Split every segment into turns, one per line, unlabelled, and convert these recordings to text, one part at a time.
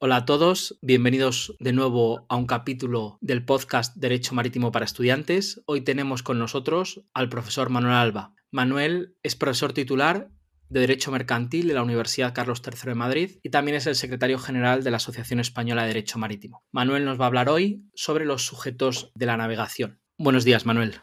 Hola a todos, bienvenidos de nuevo a un capítulo del podcast Derecho Marítimo para Estudiantes. Hoy tenemos con nosotros al profesor Manuel Alba. Manuel es profesor titular de Derecho Mercantil de la Universidad Carlos III de Madrid y también es el secretario general de la Asociación Española de Derecho Marítimo. Manuel nos va a hablar hoy sobre los sujetos de la navegación. Buenos días, Manuel.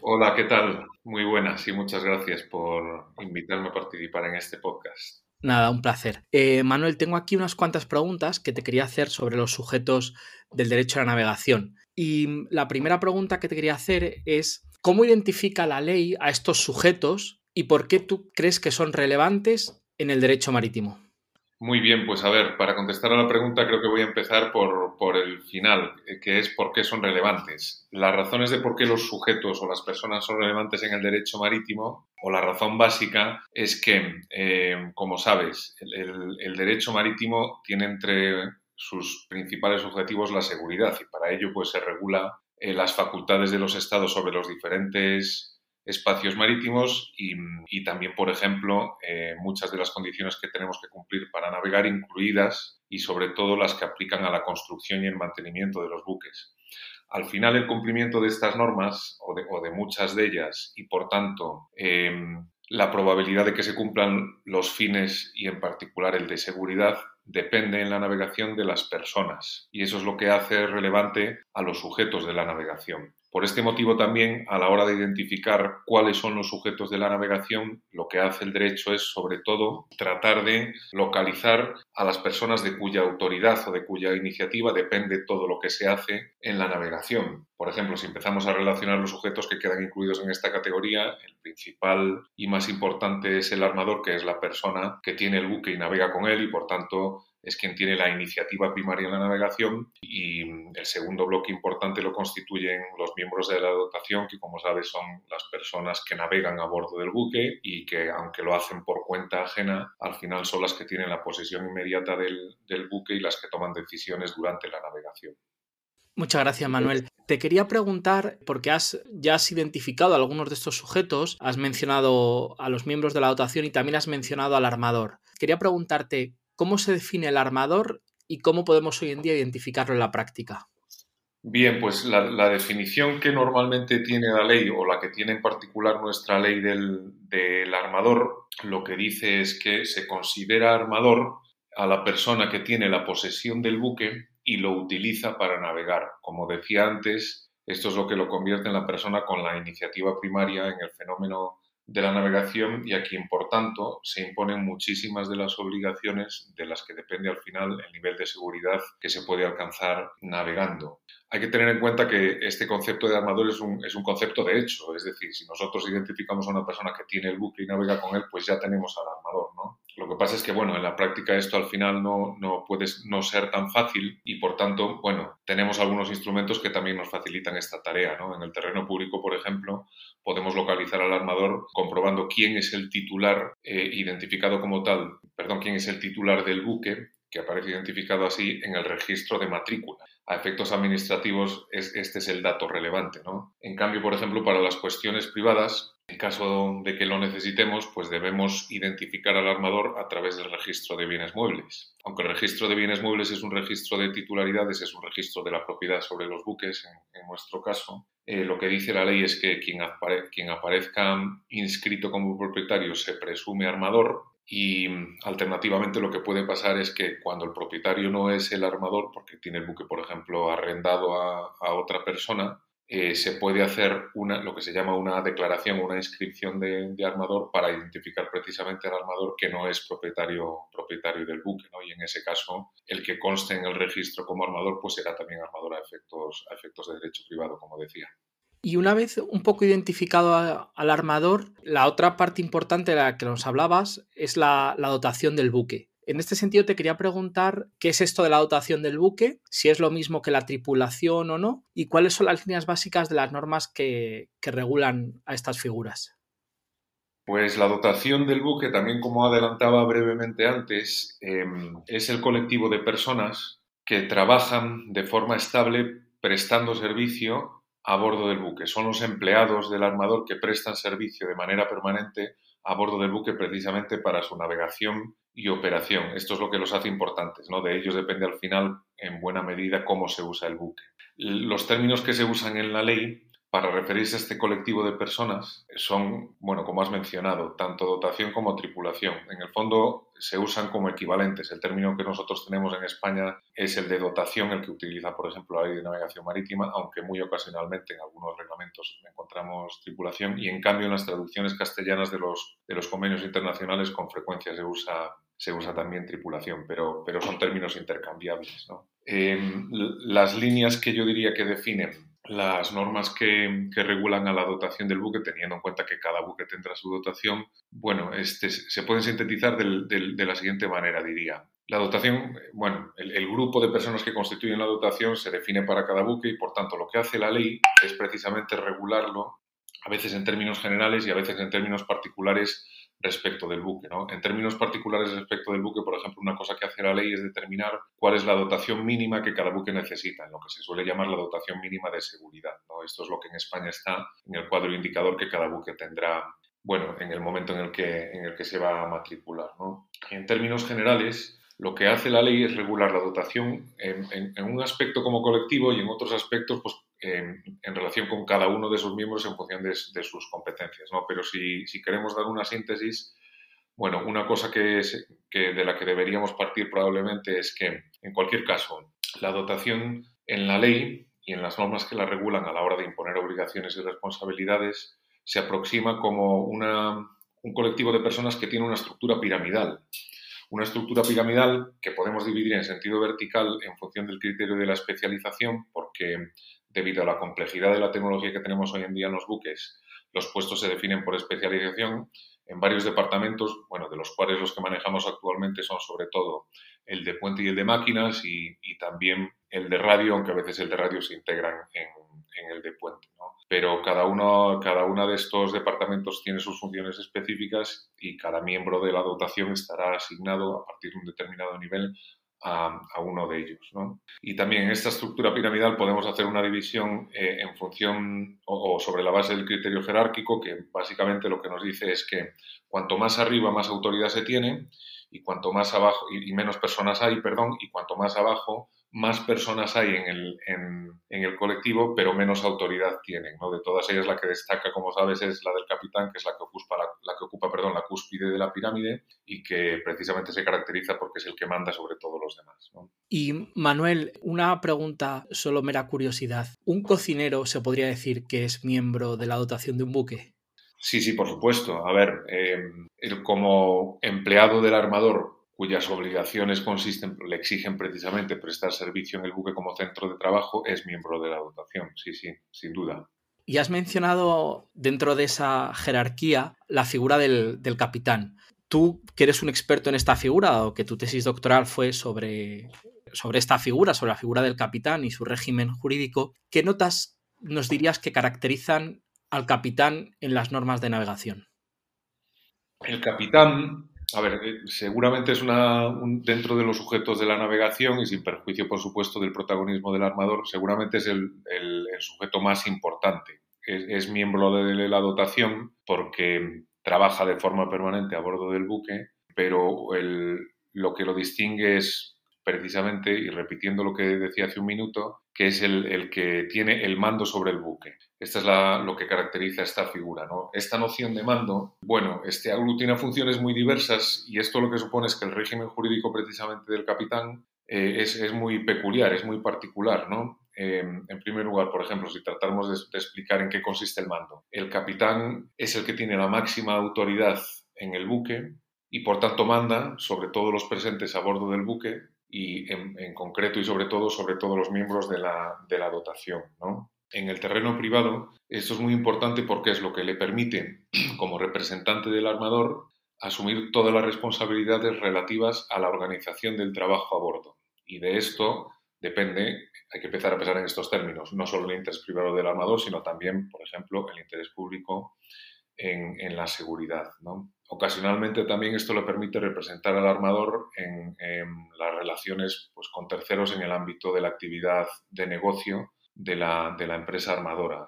Hola, ¿qué tal? Muy buenas y muchas gracias por invitarme a participar en este podcast.
Nada, un placer. Eh, Manuel, tengo aquí unas cuantas preguntas que te quería hacer sobre los sujetos del derecho a la navegación. Y la primera pregunta que te quería hacer es, ¿cómo identifica la ley a estos sujetos y por qué tú crees que son relevantes en el derecho marítimo?
Muy bien, pues a ver, para contestar a la pregunta creo que voy a empezar por, por, el final, eh, que es por qué son relevantes. Las razones de por qué los sujetos o las personas son relevantes en el derecho marítimo, o la razón básica, es que, eh, como sabes, el, derecho marítimo tiene entre sus principales objetivos la seguridad y para ello pues se regula eh, las facultades de los estados sobre los diferentes espacios marítimos y, también, por ejemplo, eh, muchas de las condiciones que tenemos que cumplir para navegar, incluidas y sobre todo las que aplican a la construcción y el mantenimiento de los buques. Al final, el cumplimiento de estas normas o de, muchas de ellas y, por tanto, em, la probabilidad de que se cumplan los fines y, en particular, el de seguridad, depende en la navegación de las personas y eso es lo que hace relevante a los sujetos de la navegación. Por este motivo también, a la hora de identificar cuáles son los sujetos de la navegación, lo que hace el derecho es, sobre todo, tratar de localizar a las personas de cuya autoridad o de cuya iniciativa depende todo lo que se hace en la navegación. Por ejemplo, si empezamos a relacionar los sujetos que quedan incluidos en esta categoría, el principal y más importante es el armador, que es la persona que tiene el buque y navega con él y, por tanto, es quien tiene la iniciativa primaria en la navegación y el segundo bloque importante lo constituyen los miembros de la dotación, que como sabes son las personas que navegan a bordo del buque y que aunque lo hacen por cuenta ajena, al final son las que tienen la posesión inmediata del, del buque y las que toman decisiones durante la navegación.
Muchas gracias, Manuel. Te quería preguntar, porque has, ya has identificado a algunos de estos sujetos, has mencionado a los miembros de la dotación y también has mencionado al armador. Quería preguntarte, ¿Cómo se define el armador y cómo podemos hoy en día identificarlo en la práctica?
Bien, pues la, definición que normalmente tiene la ley o la que tiene en particular nuestra ley del, del armador, lo que dice es que se considera armador a la persona que tiene la posesión del buque y lo utiliza para navegar. Como decía antes, esto es lo que lo convierte en la persona con la iniciativa primaria en el fenómeno de la navegación y a quien, por tanto, se imponen muchísimas de las obligaciones de las que depende al final el nivel de seguridad que se puede alcanzar navegando. Hay que tener en cuenta que este concepto de armador es un, es un concepto de hecho, es decir, si nosotros identificamos a una persona que tiene el buque y navega con él, pues ya tenemos al armador, ¿no? Que pasa es que, bueno, en la práctica esto al final no, no puede no ser tan fácil y, por tanto, bueno, tenemos algunos instrumentos que también nos facilitan esta tarea, ¿no? En el terreno público, por ejemplo, podemos localizar al armador comprobando quién es el titular eh, identificado como tal, perdón, quién es el titular del buque que aparece identificado así en el registro de matrícula. A efectos administrativos, este es el dato relevante. ¿no? En cambio, por ejemplo, para las cuestiones privadas, en caso de que lo necesitemos, pues debemos identificar al armador a través del registro de bienes muebles. Aunque el registro de bienes muebles es un registro de titularidades, es un registro de la propiedad sobre los buques, en, nuestro caso, eh, lo que dice la ley es que quien, quien aparezca inscrito como propietario se presume armador y alternativamente lo que puede pasar es que cuando el propietario no es el armador, porque tiene el buque, por ejemplo, arrendado a, otra persona, eh, se puede hacer una, lo que se llama una declaración, una inscripción de, armador para identificar precisamente al armador que no es propietario, propietario del buque. ¿no? Y en ese caso, el que conste en el registro como armador, pues será también armador a efectos, a efectos de derecho privado, como decía.
Y una vez un poco identificado al armador, la otra parte importante de la que nos hablabas es la, dotación del buque. En este sentido, te quería preguntar qué es esto de la dotación del buque, si es lo mismo que la tripulación o no, y cuáles son las líneas básicas de las normas que, regulan a estas figuras.
Pues la dotación del buque, también como adelantaba brevemente antes, em, es el colectivo de personas que trabajan de forma estable prestando servicio a bordo del buque. Son los empleados del armador que prestan servicio de manera permanente a bordo del buque precisamente para su navegación y operación. Esto es lo que los hace importantes, ¿no? De ellos depende al final, en buena medida, cómo se usa el buque. Los términos que se usan en la ley para referirse a este colectivo de personas son, bueno, como has mencionado, tanto dotación como tripulación. En el fondo se usan como equivalentes. El término que nosotros tenemos en España es el de dotación, el que utiliza, por ejemplo, la ley de navegación marítima, aunque muy ocasionalmente en algunos reglamentos encontramos tripulación y en cambio en las traducciones castellanas de los, de los convenios internacionales con frecuencia se usa se usa también tripulación, pero, pero son términos intercambiables. Las líneas que yo diría que definen las normas que, regulan a la dotación del buque, teniendo en cuenta que cada buque tendrá su dotación, bueno, este, se pueden sintetizar de la siguiente manera, diría. La dotación, bueno, el, grupo de personas que constituyen la dotación se define para cada buque y, por tanto, lo que hace la ley es precisamente regularlo, a veces en términos generales y a veces en términos particulares respecto del buque. ¿no? En términos particulares respecto del buque, por ejemplo, una cosa que hace la ley es determinar cuál es la dotación mínima que cada buque necesita, en lo que se suele llamar la dotación mínima de seguridad. ¿no? Esto es lo que en España está en el cuadro indicador que cada buque tendrá bueno, en el momento en el que, en el que se va a matricular. ¿no? En términos generales, lo que hace la ley es regular la dotación en, en, un aspecto como colectivo y en otros aspectos pues, en, relación con cada uno de sus miembros en función de, sus competencias. ¿no? Pero si, si, queremos dar una síntesis, bueno, una cosa que, es, que de la que deberíamos partir probablemente es que, en cualquier caso, la dotación en la ley y en las normas que la regulan a la hora de imponer obligaciones y responsabilidades se aproxima como una, un colectivo de personas que tiene una estructura piramidal. Una estructura piramidal que podemos dividir en sentido vertical en función del criterio de la especialización, porque debido a la complejidad de la tecnología que tenemos hoy en día en los buques, los puestos se definen por especialización en varios departamentos, bueno, de los cuales los que manejamos actualmente son sobre todo el de puente y el de máquinas y, también el de radio, aunque a veces el de radio se integran en, el de puente. Pero cada uno, cada uno de estos departamentos tiene sus funciones específicas y cada miembro de la dotación estará asignado a partir de un determinado nivel a, uno de ellos. Y también en esta estructura piramidal podemos hacer una división eh, en función o, sobre la base del criterio jerárquico, que básicamente lo que nos dice es que cuanto más arriba más autoridad se tiene y cuanto más abajo y menos personas hay, perdón, y cuanto más abajo más personas hay en el, en, el colectivo, pero menos autoridad tienen. ¿no? De todas ellas, la que destaca, como sabes, es la del capitán, que es la que ocupa, la, que ocupa perdón, la cúspide de la pirámide y que precisamente se caracteriza porque es el que manda sobre todos los demás.
Y Manuel, una pregunta, solo mera curiosidad. ¿Un cocinero se podría decir que es miembro de la dotación de un buque?
Sí, sí, por supuesto. A ver, eh, como empleado del armador cuyas obligaciones consisten, le exigen precisamente prestar servicio en el buque como centro de trabajo, es miembro de la dotación. Sí, sí, sin duda.
Y has mencionado dentro de esa jerarquía la figura del, capitán. Tú, que eres un experto en esta figura, o que tu tesis doctoral fue sobre, sobre esta figura, sobre la figura del capitán y su régimen jurídico, ¿qué notas nos dirías que caracterizan al capitán en las normas de navegación?
El capitán a ver, eh, seguramente es una, dentro de los sujetos de la navegación y sin perjuicio, por supuesto, del protagonismo del armador, seguramente es el, sujeto más importante. Es, miembro de la dotación porque trabaja de forma permanente a bordo del buque, pero lo que lo distingue es precisamente, y repitiendo lo que decía hace un minuto, que es el, que tiene el mando sobre el buque. Esta es lo que caracteriza esta figura. ¿no? Esta noción de mando, bueno, este aglutina funciones muy diversas y esto lo que supone es que el régimen jurídico precisamente del capitán eh, es, muy peculiar, es muy particular. Eh, en primer lugar, por ejemplo, si tratamos de explicar en qué consiste el mando. El capitán es el que tiene la máxima autoridad en el buque y por tanto manda sobre todos los presentes a bordo del buque y en, concreto y sobre todo sobre todos los miembros de la, de la dotación. ¿no? En el terreno privado, esto es muy importante porque es lo que le permite, como representante del armador, asumir todas las responsabilidades relativas a la organización del trabajo a bordo. Y de esto depende, hay que empezar a pensar en estos términos, no solo el interés privado del armador, sino también, por ejemplo, el interés público en, en la seguridad. ¿no? Ocasionalmente también esto le permite representar al armador en, las relaciones pues, con terceros en el ámbito de la actividad de negocio de la, empresa armadora,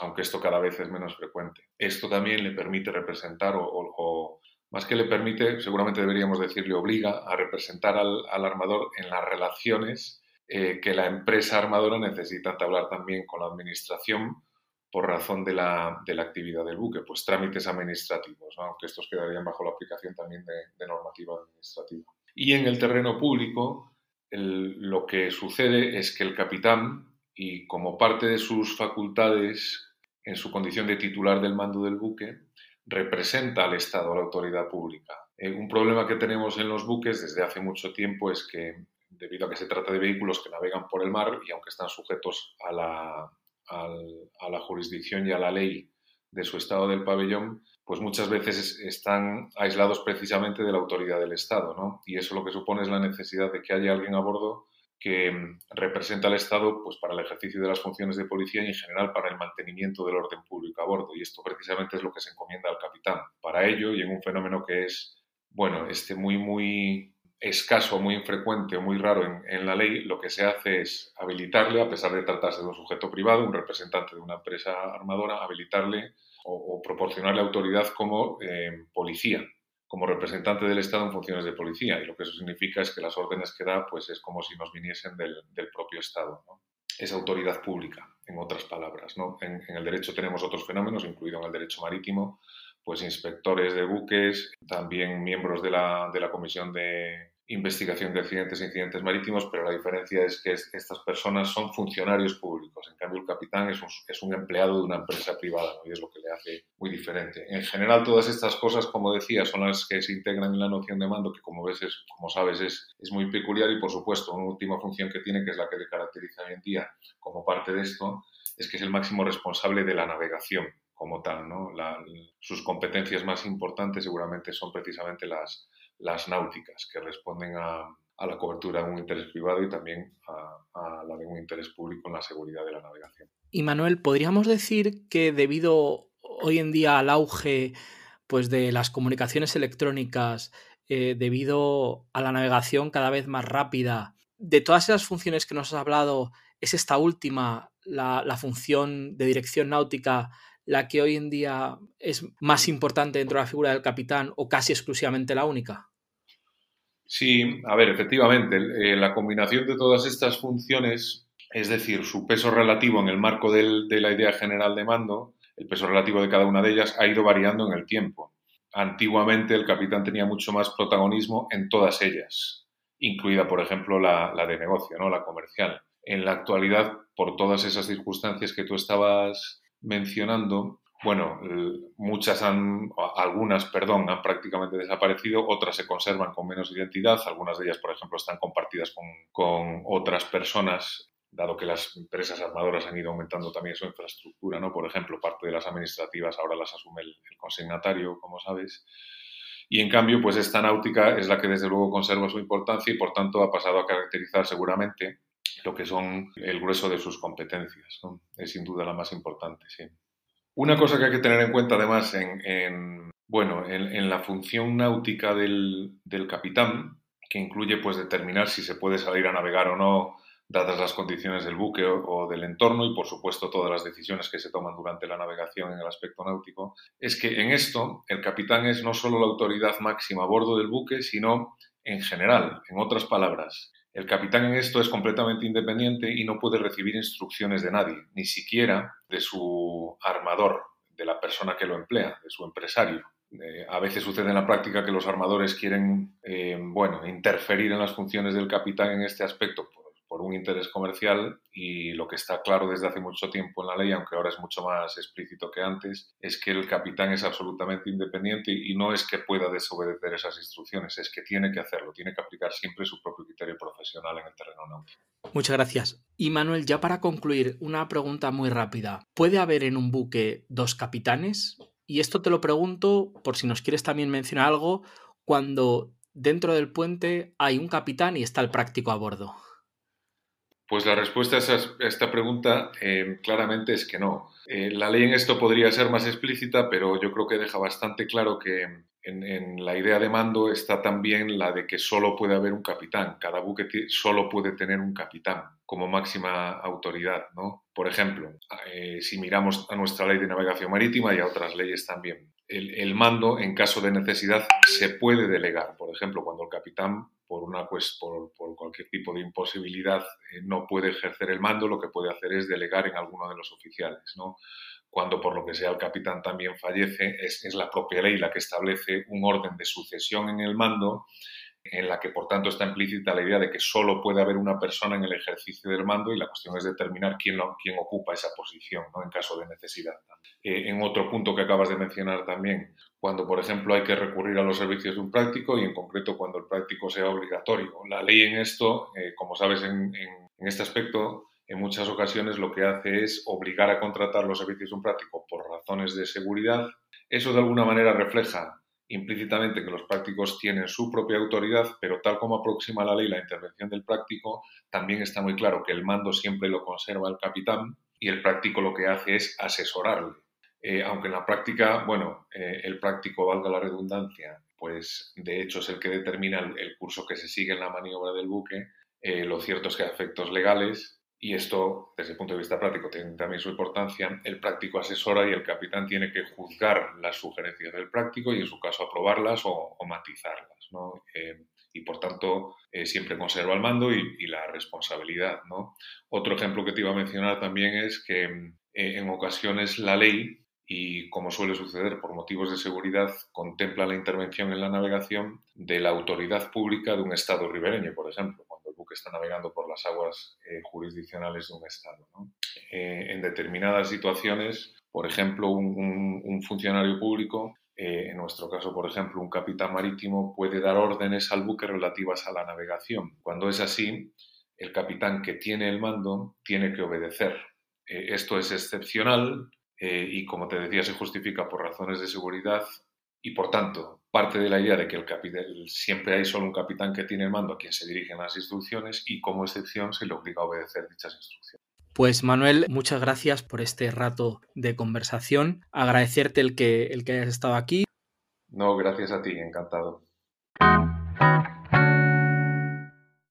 aunque esto cada vez es menos frecuente. Esto también le permite representar o, más que le permite, seguramente deberíamos decirle obliga a representar al, armador en las relaciones eh, que la empresa armadora necesita entablar también con la administración por razón de la, actividad del buque, pues trámites administrativos, aunque estos quedarían bajo la aplicación también de, normativa administrativa. Y en el terreno público, lo que sucede es que el capitán, y como parte de sus facultades en su condición de titular del mando del buque, representa al Estado, a la autoridad pública. Eh, un problema que tenemos en los buques desde hace mucho tiempo es que, debido a que se trata de vehículos que navegan por el mar y aunque están sujetos a la, a la jurisdicción y a la ley de su estado del pabellón, pues muchas veces están aislados precisamente de la autoridad del Estado, ¿no? Y eso lo que supone es la necesidad de que haya alguien a bordo que mm, representa al Estado pues, para el ejercicio de las funciones de policía y en general para el mantenimiento del orden público a bordo. Y esto precisamente es lo que se encomienda al capitán. Para ello, y en un fenómeno que es, bueno, este muy, muy escaso, muy infrecuente o muy raro en, la ley, lo que se hace es habilitarle, a pesar de tratarse de un sujeto privado, un representante de una empresa armadora, habilitarle o, proporcionarle autoridad como eh, policía como representante del Estado en funciones de policía. Y lo que eso significa es que las órdenes que da pues es como si nos viniesen del, propio Estado. Es autoridad pública, en otras palabras. ¿no? En, el derecho tenemos otros fenómenos, incluido en el derecho marítimo, pues inspectores de buques, también miembros de la, de la Comisión de, investigación de accidentes e incidentes marítimos, pero la diferencia es que estas personas son funcionarios públicos. En cambio, el capitán es un, es un empleado de una empresa privada y es lo que le hace muy diferente. En general, todas estas cosas, como decía, son las que se integran en la noción de mando, que como ves, es, como sabes, es, es muy peculiar y, por supuesto, una última función que tiene, que es la que le caracteriza hoy en día como parte de esto, es que es el máximo responsable de la navegación como tal. ¿no? sus competencias más importantes seguramente son precisamente las, las náuticas, que responden a, la cobertura de un interés privado y también a, la de un interés público en la seguridad de la navegación.
Y Manuel, ¿podríamos decir que debido hoy en día al auge pues, de las comunicaciones electrónicas, eh, debido a la navegación cada vez más rápida, de todas esas funciones que nos has hablado, es esta última, la, la función de dirección náutica, la que hoy en día es más importante dentro de la figura del capitán o casi exclusivamente la única?
Sí, a ver, efectivamente, eh, la combinación de todas estas funciones, es decir, su peso relativo en el marco de la idea general de mando, el peso relativo de cada una de ellas ha ido variando en el tiempo. Antiguamente el capitán tenía mucho más protagonismo en todas ellas, incluida, por ejemplo, la, la de negocio, ¿no? la comercial. En la actualidad, por todas esas circunstancias que tú estabas mencionando, bueno, muchas han, algunas, perdón, han prácticamente desaparecido, otras se conservan con menos identidad, algunas de ellas, por ejemplo, están compartidas con, otras personas, dado que las empresas armadoras han ido aumentando también su infraestructura, ¿no? Por ejemplo, parte de las administrativas ahora las asume el, consignatario, como sabes. Y en cambio, pues esta náutica es la que desde luego conserva su importancia y por tanto ha pasado a caracterizar seguramente lo que son el grueso de sus competencias. Es sin duda la más importante, sí. Una cosa que hay que tener en cuenta además en, bueno, en, la función náutica del, capitán, que incluye pues determinar si se puede salir a navegar o no, dadas las condiciones del buque o, del entorno y por supuesto todas las decisiones que se toman durante la navegación en el aspecto náutico, es que en esto el capitán es no solo la autoridad máxima a bordo del buque, sino en general, en otras palabras, el capitán en esto es completamente independiente y no puede recibir instrucciones de nadie, ni siquiera de su armador, de la persona que lo emplea, de su empresario. Eh, a veces sucede en la práctica que los armadores quieren, eh, bueno, interferir en las funciones del capitán en este aspecto un interés comercial y lo que está claro desde hace mucho tiempo en la ley, aunque ahora es mucho más explícito que antes, es que el capitán es absolutamente independiente y no es que pueda desobedecer esas instrucciones, es que tiene que hacerlo, tiene que aplicar siempre su propio criterio profesional en el terreno náutico.
Muchas gracias. Y Manuel, ya para concluir, una pregunta muy rápida. ¿Puede haber en un buque dos capitanes? Y esto te lo pregunto por si nos quieres también mencionar algo cuando dentro del puente hay un capitán y está el práctico a bordo.
Pues la respuesta a, esta pregunta eh, claramente es que no. Eh, la ley en esto podría ser más explícita, pero yo creo que deja bastante claro que en, la idea de mando está también la de que solo puede haber un capitán. Cada buque solo puede tener un capitán como máxima autoridad. ¿no? Por ejemplo, eh, si miramos a nuestra ley de navegación marítima y a otras leyes también, el, mando, en caso de necesidad, se puede delegar. Por ejemplo, cuando el capitán, por, una, pues, por, cualquier tipo de imposibilidad, eh, no puede ejercer el mando, lo que puede hacer es delegar en alguno de los oficiales. ¿no? Cuando por lo que sea el capitán también fallece, es, es la propia ley la que establece un orden de sucesión en el mando en la que por tanto está implícita la idea de que solo puede haber una persona en el ejercicio del mando y la cuestión es determinar quién, ocupa esa posición en caso de necesidad. Eh, en otro punto que acabas de mencionar también, cuando por ejemplo hay que recurrir a los servicios de un práctico y en concreto cuando el práctico sea obligatorio. La ley en esto, eh, como sabes, en este aspecto en muchas ocasiones lo que hace es obligar a contratar los servicios de un práctico por razones de seguridad. Eso de alguna manera refleja implícitamente que los prácticos tienen su propia autoridad, pero tal como aproxima la ley la intervención del práctico, también está muy claro que el mando siempre lo conserva el capitán y el práctico lo que hace es asesorarle. Eh, aunque en la práctica, bueno, eh, el práctico, valga la redundancia, pues de hecho es el que determina el, curso que se sigue en la maniobra del buque, eh, lo cierto es que a efectos legales y esto, desde el punto de vista práctico, tiene también su importancia. El práctico asesora y el capitán tiene que juzgar las sugerencias del práctico y, en su caso, aprobarlas o, matizarlas. ¿no? Eh, y, por tanto, eh, siempre conserva el mando y, la responsabilidad. Otro ejemplo que te iba a mencionar también es que eh, en ocasiones la ley, y como suele suceder por motivos de seguridad, contempla la intervención en la navegación de la autoridad pública de un Estado ribereño, por ejemplo que está navegando por las aguas eh, jurisdiccionales de un Estado. Eh, en determinadas situaciones, por ejemplo, un, funcionario público, eh, en nuestro caso, por ejemplo, un capitán marítimo, puede dar órdenes al buque relativas a la navegación. Cuando es así, el capitán que tiene el mando tiene que obedecer. esto es excepcional y, como te decía, se justifica por razones de seguridad y, por tanto, parte de la idea de que el capitán, siempre hay solo un capitán que tiene el mando a quien se dirigen las instrucciones y como excepción se le obliga a obedecer dichas instrucciones.
Pues Manuel, muchas gracias por este rato de conversación. Agradecerte el que, el que hayas estado aquí.
No, gracias a ti, encantado.